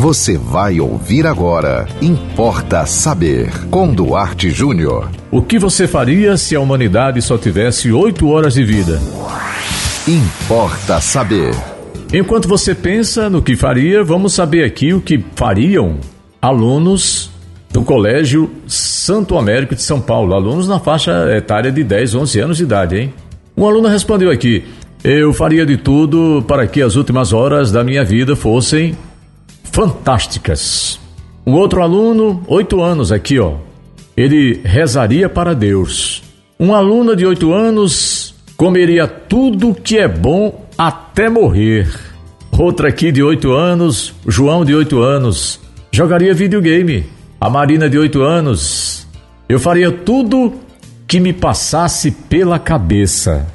Você vai ouvir agora. Importa saber. Com Duarte Júnior. O que você faria se a humanidade só tivesse oito horas de vida? Importa saber. Enquanto você pensa no que faria, vamos saber aqui o que fariam alunos do Colégio Santo Américo de São Paulo. Alunos na faixa etária de 10, 11 anos de idade, hein? Um aluno respondeu aqui: Eu faria de tudo para que as últimas horas da minha vida fossem fantásticas. Um outro aluno, oito anos aqui, ó, ele rezaria para Deus. Um aluno de oito anos comeria tudo que é bom até morrer. Outra aqui de oito anos, João de oito anos, jogaria videogame. A Marina de oito anos, eu faria tudo que me passasse pela cabeça.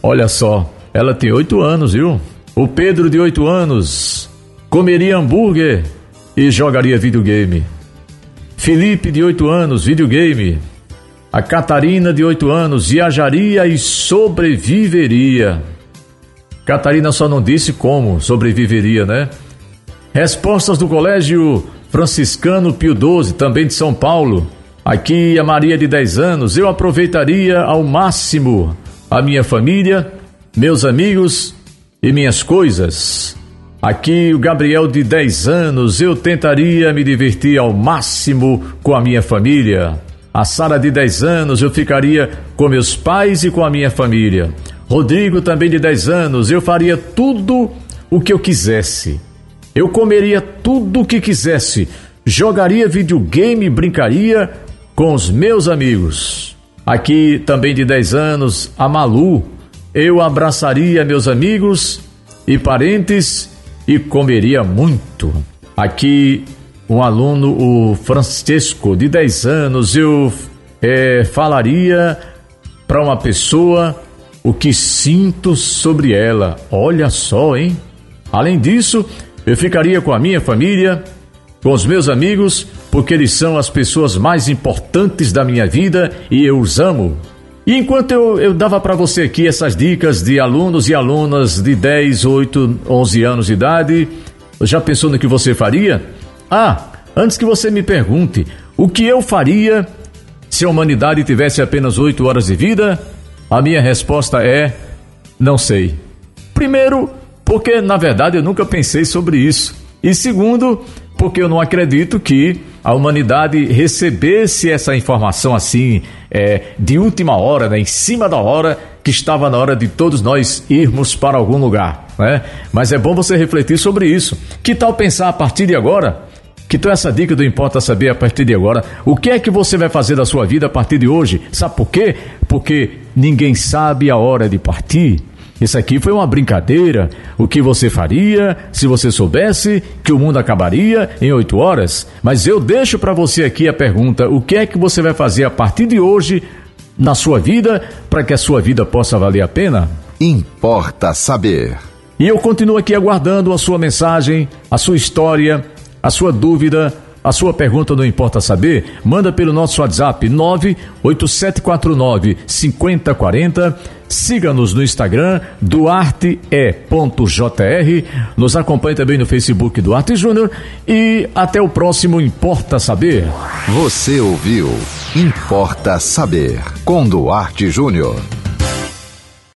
Olha só, ela tem oito anos, viu? O Pedro de oito anos, comeria hambúrguer e jogaria videogame. Felipe, de 8 anos, videogame. A Catarina, de 8 anos, viajaria e sobreviveria. Catarina só não disse como sobreviveria, né? Respostas do Colégio Franciscano Pio XII, também de São Paulo. Aqui a Maria de 10 anos, eu aproveitaria ao máximo a minha família, meus amigos e minhas coisas. Aqui o Gabriel de 10 anos, eu tentaria me divertir ao máximo com a minha família. A Sara de 10 anos, eu ficaria com meus pais e com a minha família. Rodrigo também de 10 anos, eu faria tudo o que eu quisesse. Eu comeria tudo o que quisesse. Jogaria videogame e brincaria com os meus amigos. Aqui também de 10 anos, a Malu, eu abraçaria meus amigos e parentes e comeria muito. Aqui, um aluno, o Francisco, de 10 anos, eu é, falaria para uma pessoa o que sinto sobre ela. Olha só, hein? Além disso, eu ficaria com a minha família, com os meus amigos, porque eles são as pessoas mais importantes da minha vida e eu os amo. E enquanto eu, eu dava para você aqui essas dicas de alunos e alunas de 10, 8, 11 anos de idade, já pensou no que você faria? Ah, antes que você me pergunte, o que eu faria se a humanidade tivesse apenas 8 horas de vida? A minha resposta é: não sei. Primeiro, porque na verdade eu nunca pensei sobre isso. E segundo, porque eu não acredito que a humanidade recebesse essa informação assim, é, de última hora, né, em cima da hora, que estava na hora de todos nós irmos para algum lugar. Né? Mas é bom você refletir sobre isso. Que tal pensar a partir de agora? Que tal essa dica do Importa Saber a partir de agora? O que é que você vai fazer da sua vida a partir de hoje? Sabe por quê? Porque ninguém sabe a hora de partir. Isso aqui foi uma brincadeira. O que você faria se você soubesse que o mundo acabaria em oito horas? Mas eu deixo para você aqui a pergunta: o que é que você vai fazer a partir de hoje na sua vida para que a sua vida possa valer a pena? Importa saber. E eu continuo aqui aguardando a sua mensagem, a sua história, a sua dúvida a sua pergunta não importa saber? Manda pelo nosso WhatsApp 98749 5040. Siga-nos no Instagram, duarte.jr. Nos acompanhe também no Facebook Duarte Júnior. E até o próximo Importa Saber. Você ouviu Importa Saber com Duarte Júnior.